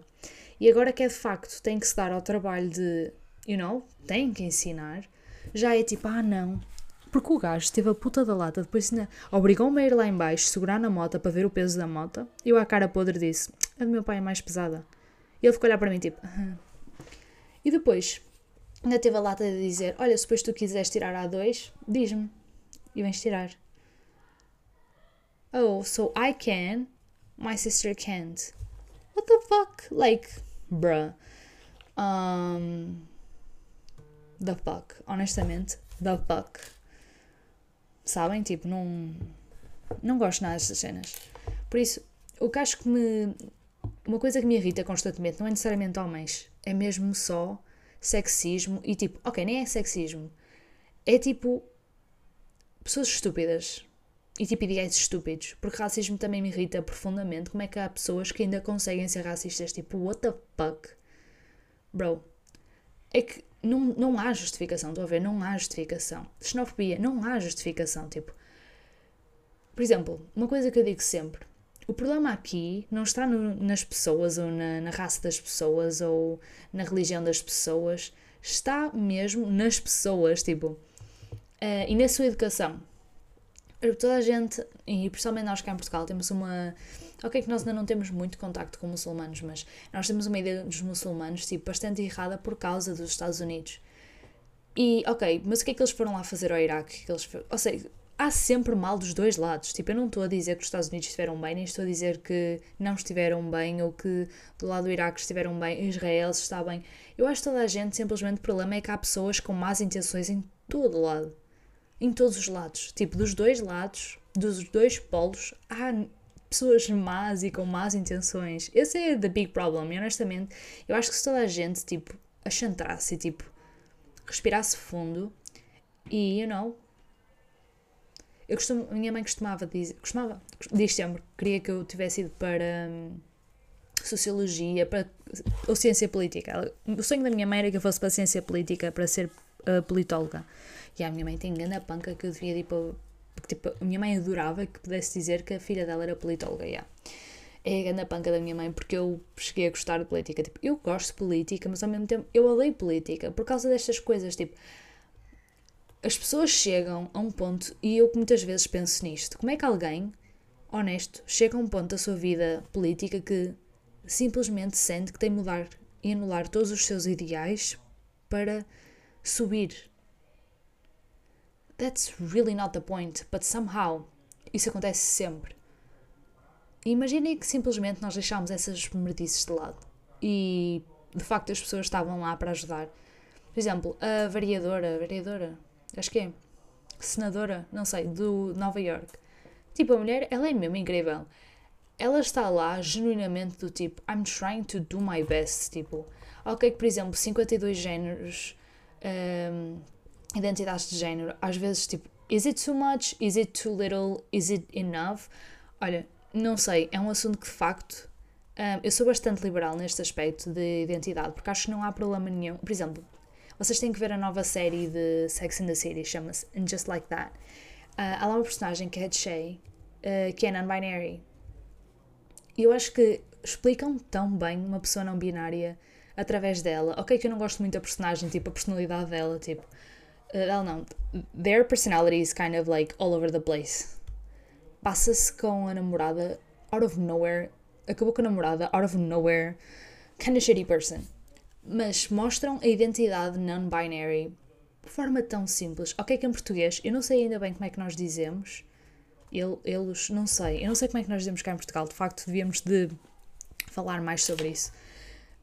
E agora que é de facto, tem que se dar ao trabalho de. You know, tem que ensinar. Já é tipo, ah, não, porque o gajo teve a puta da lata, depois ainda obrigou-me a ir lá embaixo, segurar na moto para ver o peso da moto. Eu à cara podre disse: A do meu pai é mais pesada. E ele ficou a olhar para mim tipo: Aham. E depois ainda teve a lata de dizer: Olha, se depois tu quiseres tirar A2, diz-me. E vens tirar. Oh, so I can, my sister can't. What the fuck? Like, bruh. Um, the fuck. Honestamente, the fuck. Sabem? Tipo, não. Não gosto nada destas cenas. Por isso, o que acho que me. Uma coisa que me irrita constantemente não é necessariamente homens, é mesmo só sexismo e tipo, ok, nem é sexismo, é tipo pessoas estúpidas e tipo ideais estúpidos, porque racismo também me irrita profundamente. Como é que há pessoas que ainda conseguem ser racistas? Tipo, what the fuck? Bro, é que não, não há justificação, estou a ver? Não há justificação. Xenofobia, não há justificação. Tipo, por exemplo, uma coisa que eu digo sempre: o problema aqui não está no, nas pessoas, ou na, na, raça das pessoas, ou na religião das pessoas, está mesmo nas pessoas, tipo, uh, e na sua educação. Toda a gente, e principalmente nós cá em Portugal, temos uma Ok, que nós ainda não temos muito contacto com muçulmanos, mas nós temos uma ideia dos muçulmanos tipo, bastante errada por causa dos Estados Unidos. E, ok, mas o que é que eles foram lá fazer ao Iraque? Que eles, ou seja, há sempre mal dos dois lados. Tipo, eu não estou a dizer que os Estados Unidos estiveram bem, nem estou a dizer que não estiveram bem ou que do lado do Iraque estiveram bem, Israel está bem. Eu acho que toda a gente, simplesmente, o problema é que há pessoas com más intenções em todo lado. Em todos os lados. Tipo, dos dois lados, dos dois polos, há pessoas más e com más intenções. Esse é the big problem. E honestamente, eu acho que se toda a gente, tipo, achantrasse e, tipo, respirasse fundo e, you know, Eu costumo, minha mãe costumava dizer, costumava, diz sempre, queria que eu tivesse ido para hum, Sociologia, para, ou Ciência Política. O sonho da minha mãe era que eu fosse para Ciência Política, para ser uh, politóloga. E a minha mãe tem grande panca que eu devia ir para. Porque, tipo, a minha mãe adorava que pudesse dizer que a filha dela era politóloga. Yeah. É a grande panca da minha mãe porque eu cheguei a gostar de política. Tipo, eu gosto de política, mas ao mesmo tempo eu odeio política por causa destas coisas. Tipo, as pessoas chegam a um ponto, e eu muitas vezes penso nisto: como é que alguém honesto chega a um ponto da sua vida política que simplesmente sente que tem de mudar e anular todos os seus ideais para subir? That's really not the point, but somehow isso acontece sempre. Imaginem que simplesmente nós deixámos essas merdices de lado e de facto as pessoas estavam lá para ajudar. Por exemplo, a vereadora, a vereadora, acho que é, senadora, não sei, do Nova York. Tipo, a mulher, ela é mesmo incrível. Ela está lá genuinamente do tipo, I'm trying to do my best. Tipo, ok, que por exemplo, 52 géneros, um, identidades de género, às vezes tipo, is it too much? Is it too little? Is it enough? Olha, não sei, é um assunto que de facto um, eu sou bastante liberal neste aspecto de identidade, porque acho que não há problema nenhum. Por exemplo, vocês têm que ver a nova série de Sex and the City, chama-se And Just Like That. Uh, há lá uma personagem que é de Shay, uh, que é non-binary. E eu acho que explicam tão bem uma pessoa não binária através dela. Ok, que eu não gosto muito da personagem, tipo, a personalidade dela, tipo. Uh, não. Their personality is kind of like all over the place. Passa-se com a namorada out of nowhere. Acabou com a namorada out of nowhere. Kind of shitty person mas mostram a identidade non-binary de forma tão simples. Ok, que em português, eu não sei ainda bem como é que nós dizemos, ele, eles, não sei, eu não sei como é que nós dizemos cá em Portugal, de facto devíamos de falar mais sobre isso.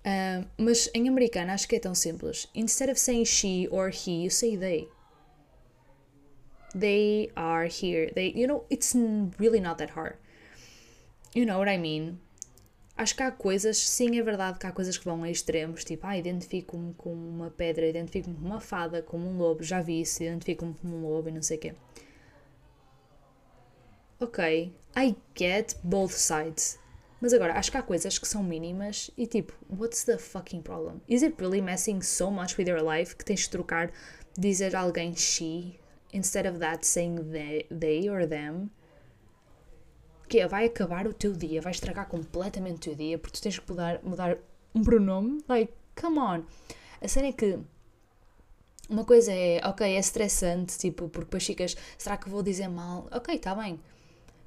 Uh, mas em americano acho que é tão simples. Instead of saying she or he, you say they. They are here. They, you know, it's really not that hard. You know what I mean? Acho que há coisas, sim, é verdade que há coisas que vão a extremos, tipo, ah, identifico-me com uma pedra, identifico-me com uma fada, como um lobo, já vi isso, identifico-me como um lobo e não sei o quê. Ok, I get both sides. Mas agora, acho que há coisas que são mínimas e tipo, what's the fucking problem? Is it really messing so much with your life que tens de trocar, dizer a alguém she, instead of that saying they, they or them? Que é, vai acabar o teu dia, vai estragar completamente o teu dia porque tu tens que mudar, mudar um pronome. Like, come on. A cena é que uma coisa é, ok, é estressante, tipo, porque depois ficas, será que vou dizer mal? Ok, está bem.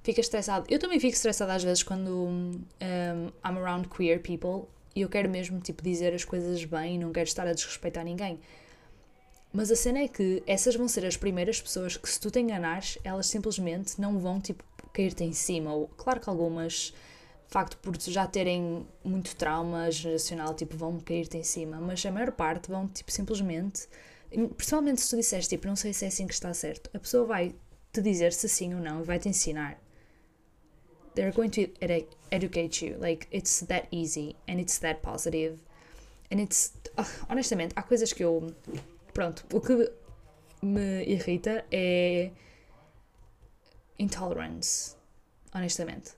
Ficas estressado. Eu também fico estressada às vezes quando um, I'm around queer people e eu quero mesmo, tipo, dizer as coisas bem não quero estar a desrespeitar ninguém. Mas a cena é que essas vão ser as primeiras pessoas que, se tu te enganares, elas simplesmente não vão, tipo, cair-te em cima. Ou, claro que algumas, de facto, por já terem muito trauma geracional, tipo, vão cair-te em cima, mas a maior parte vão, tipo, simplesmente. Principalmente se tu disseres, tipo, não sei se é assim que está certo, a pessoa vai te dizer se sim ou não e vai te ensinar. They're going to educate you. Like, it's that easy and it's that positive. And it's. honestamente, há coisas que eu. Pronto, o que me irrita é intolerance, honestamente.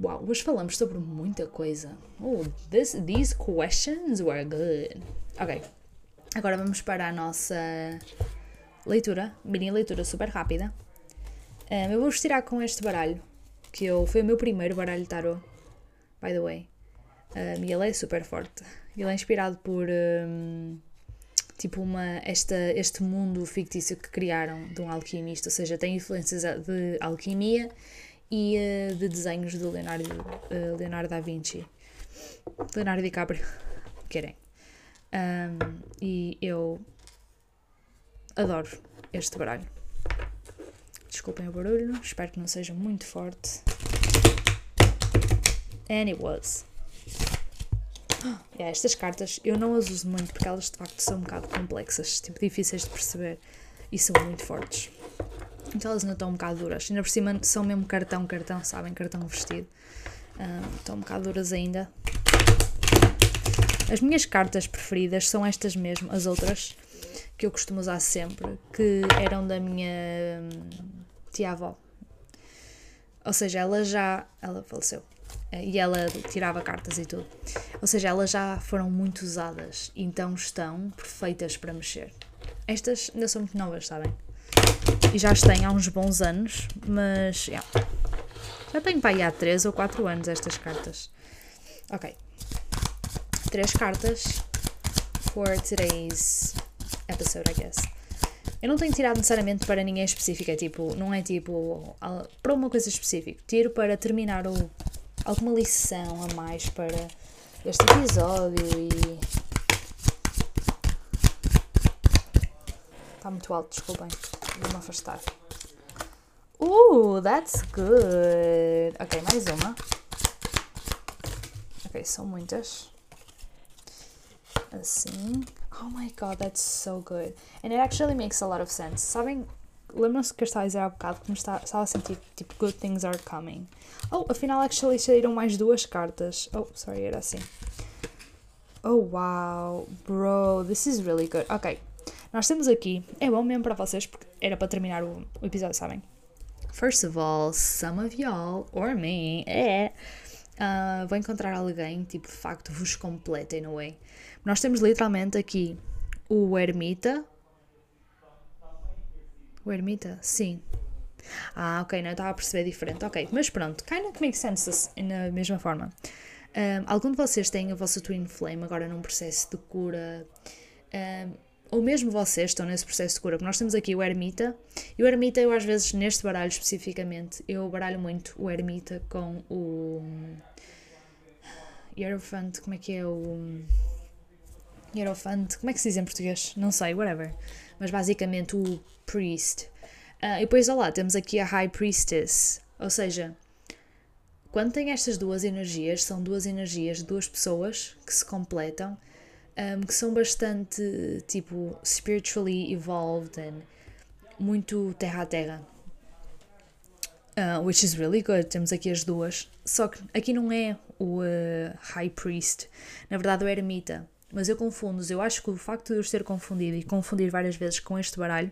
Uau, hoje falamos sobre muita coisa. Oh, this, these questions were good. Ok, agora vamos para a nossa leitura, mini leitura super rápida. Um, eu vou-vos tirar com este baralho, que eu, foi o meu primeiro baralho tarot, by the way. Um, e ele é super forte. Ele é inspirado por. Um, tipo uma, esta, este mundo fictício que criaram de um alquimista, ou seja, tem influências de alquimia e uh, de desenhos de Leonardo, uh, Leonardo da Vinci. Leonardo DiCaprio, querem. Um, e eu adoro este baralho. Desculpem o barulho, espero que não seja muito forte. And it was. É, estas cartas eu não as uso muito porque elas de facto são um bocado complexas, tipo, difíceis de perceber e são muito fortes. Então elas ainda estão um bocado duras. Ainda por cima são mesmo cartão, cartão, sabem? Cartão vestido. Uh, estão um bocado duras ainda. As minhas cartas preferidas são estas mesmo, as outras, que eu costumo usar sempre, que eram da minha hum, tia-avó. Ou seja, ela já. Ela faleceu. Eh, e ela tirava cartas e tudo. Ou seja, elas já foram muito usadas, então estão perfeitas para mexer. Estas ainda são muito novas, sabem? E já as tenho há uns bons anos, mas. Yeah. Já tenho para aí há 3 ou 4 anos estas cartas. Ok. Três cartas for today's episode, I guess. Eu não tenho tirado necessariamente para ninguém específico, é tipo, não é tipo para uma coisa específica. Tiro para terminar o, alguma lição a mais para este episódio e. Está muito alto, desculpem. Vou-me afastar. Uh, that's good. Ok, mais uma. Ok, são muitas. Assim. Oh my god, that's so good. And it actually makes a lot of sense. Sabem, lembram-se que eu estava a dizer há bocado que me estava a sentir tipo good things are coming. Oh, afinal, actually saíram mais duas cartas. Oh, sorry, era assim. Oh wow, bro, this is really good. Ok, nós temos aqui, é bom mesmo para vocês porque era para terminar o, o episódio, sabem? First of all, some of y'all, or me, é. Uh, vou encontrar alguém, tipo, de facto, vos completa, in a way. Nós temos literalmente aqui o ermita. O ermita? Sim. Ah, ok, não estava a perceber diferente. Ok, mas pronto, kind of makes sense na mesma forma. Um, algum de vocês tem a vossa Twin Flame agora num processo de cura? Um, ou mesmo vocês estão nesse processo de cura, porque nós temos aqui o ermita, e o ermita eu às vezes, neste baralho especificamente, eu baralho muito o ermita com o Hierophant, como é que é o Hierophant, como é que se diz em português? Não sei, whatever. Mas basicamente o Priest. Uh, e depois, olá, temos aqui a High Priestess. Ou seja, quando tem estas duas energias, são duas energias, duas pessoas que se completam, um, que são bastante, tipo, spiritually evolved and muito terra a terra. Uh, which is really good. Temos aqui as duas. Só que aqui não é o uh, High Priest. Na verdade, o Eremita mas eu confundo-os. Eu acho que o facto de os ter confundido e confundir várias vezes com este baralho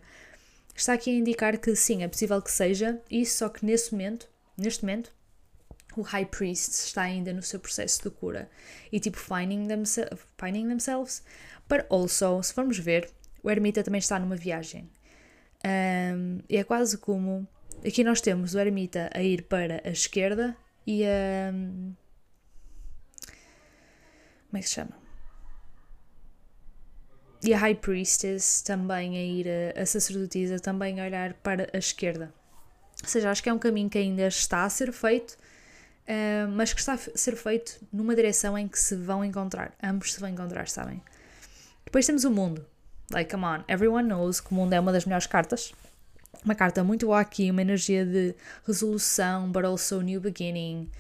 está aqui a indicar que sim, é possível que seja isso, só que nesse momento, neste momento, o High Priest está ainda no seu processo de cura e tipo finding, themse finding themselves, but also, se formos ver, o Ermita também está numa viagem. Um, e é quase como aqui nós temos o Ermita a ir para a esquerda e a. Como é que se chama? E a High Priestess também a ir, a, a sacerdotisa também a olhar para a esquerda. Ou seja, acho que é um caminho que ainda está a ser feito, uh, mas que está a ser feito numa direção em que se vão encontrar. Ambos se vão encontrar, sabem? Depois temos o mundo. Like, come on, everyone knows que o mundo é uma das melhores cartas. Uma carta muito boa aqui, uma energia de resolução, but also new beginning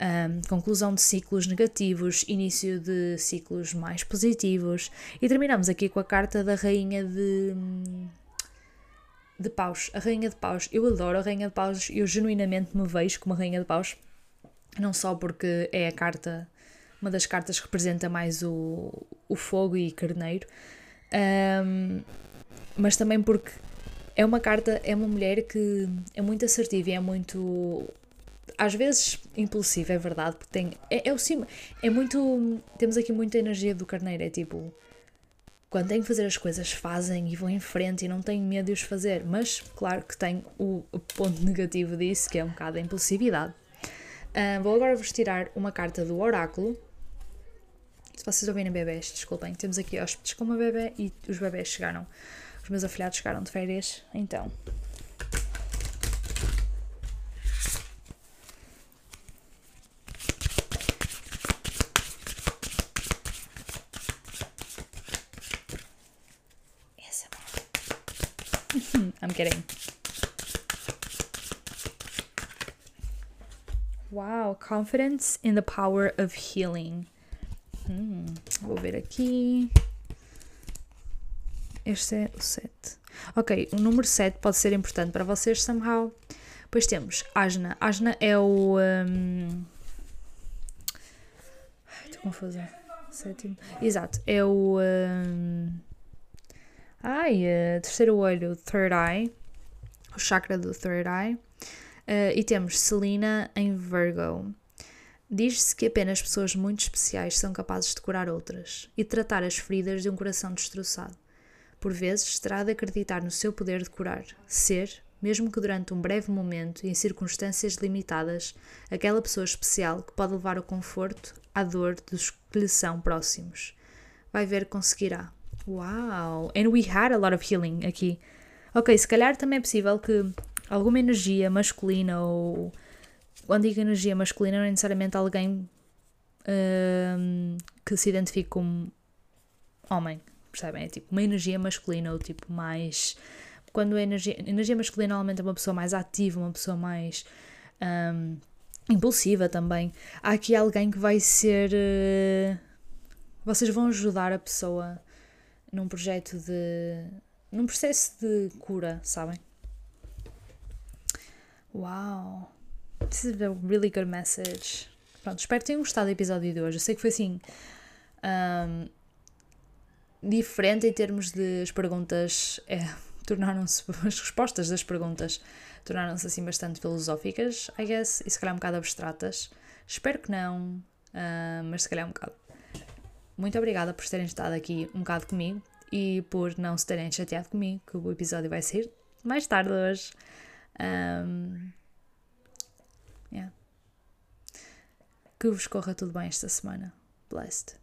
um, conclusão de ciclos negativos, início de ciclos mais positivos. E terminamos aqui com a carta da Rainha de. de Paus. A Rainha de Paus. Eu adoro a Rainha de Paus, eu genuinamente me vejo como a Rainha de Paus. Não só porque é a carta, uma das cartas que representa mais o, o fogo e carneiro, um, mas também porque é uma carta, é uma mulher que é muito assertiva e é muito às vezes impulsivo, é verdade, porque tem. É, é o cima. É muito. Temos aqui muita energia do carneiro, é tipo. Quando têm que fazer as coisas, fazem e vão em frente e não têm medo de os fazer. Mas, claro que tem o, o ponto negativo disso, que é um bocado a impulsividade. Uh, vou agora vos tirar uma carta do oráculo. Se vocês ouvirem bebés, desculpem. Temos aqui hóspedes com uma bebê e os bebés chegaram. Os meus afilhados chegaram de férias, então I'm kidding. Wow, confidence in the power of healing. Hum, vou ver aqui. Este é o 7. Ok, o número 7 pode ser importante para vocês somehow. Depois temos Asna. Asna é o. Um... Ai, estou confusa. Sétimo. Exato, é o. Um... Ai, uh, terceiro olho, third eye, o chakra do third eye. Uh, e temos Selina em Virgo. Diz-se que apenas pessoas muito especiais são capazes de curar outras e tratar as feridas de um coração destroçado. Por vezes, terá de acreditar no seu poder de curar, ser, mesmo que durante um breve momento e em circunstâncias limitadas, aquela pessoa especial que pode levar o conforto à dor dos que lhe são próximos. Vai ver que conseguirá. Wow! And we had a lot of healing aqui. Ok, se calhar também é possível que alguma energia masculina ou quando digo energia masculina não é necessariamente alguém um, que se identifique como homem, percebem? É tipo uma energia masculina ou tipo mais. Quando a energia, energia masculina normalmente é uma pessoa mais ativa, uma pessoa mais um, impulsiva também. Há aqui alguém que vai ser. Uh, vocês vão ajudar a pessoa num projeto de. num processo de cura, sabem? Uau! This is a really good message. Pronto, espero que tenham gostado do episódio de hoje. Eu sei que foi assim. Um, diferente em termos de as perguntas. É, tornaram-se. As respostas das perguntas tornaram-se assim bastante filosóficas, I guess, e se calhar um bocado abstratas. Espero que não, uh, mas se calhar um bocado. Muito obrigada por terem estado aqui um bocado comigo e por não se terem chateado comigo, que o episódio vai sair mais tarde hoje. Um, yeah. Que vos corra tudo bem esta semana. Blessed.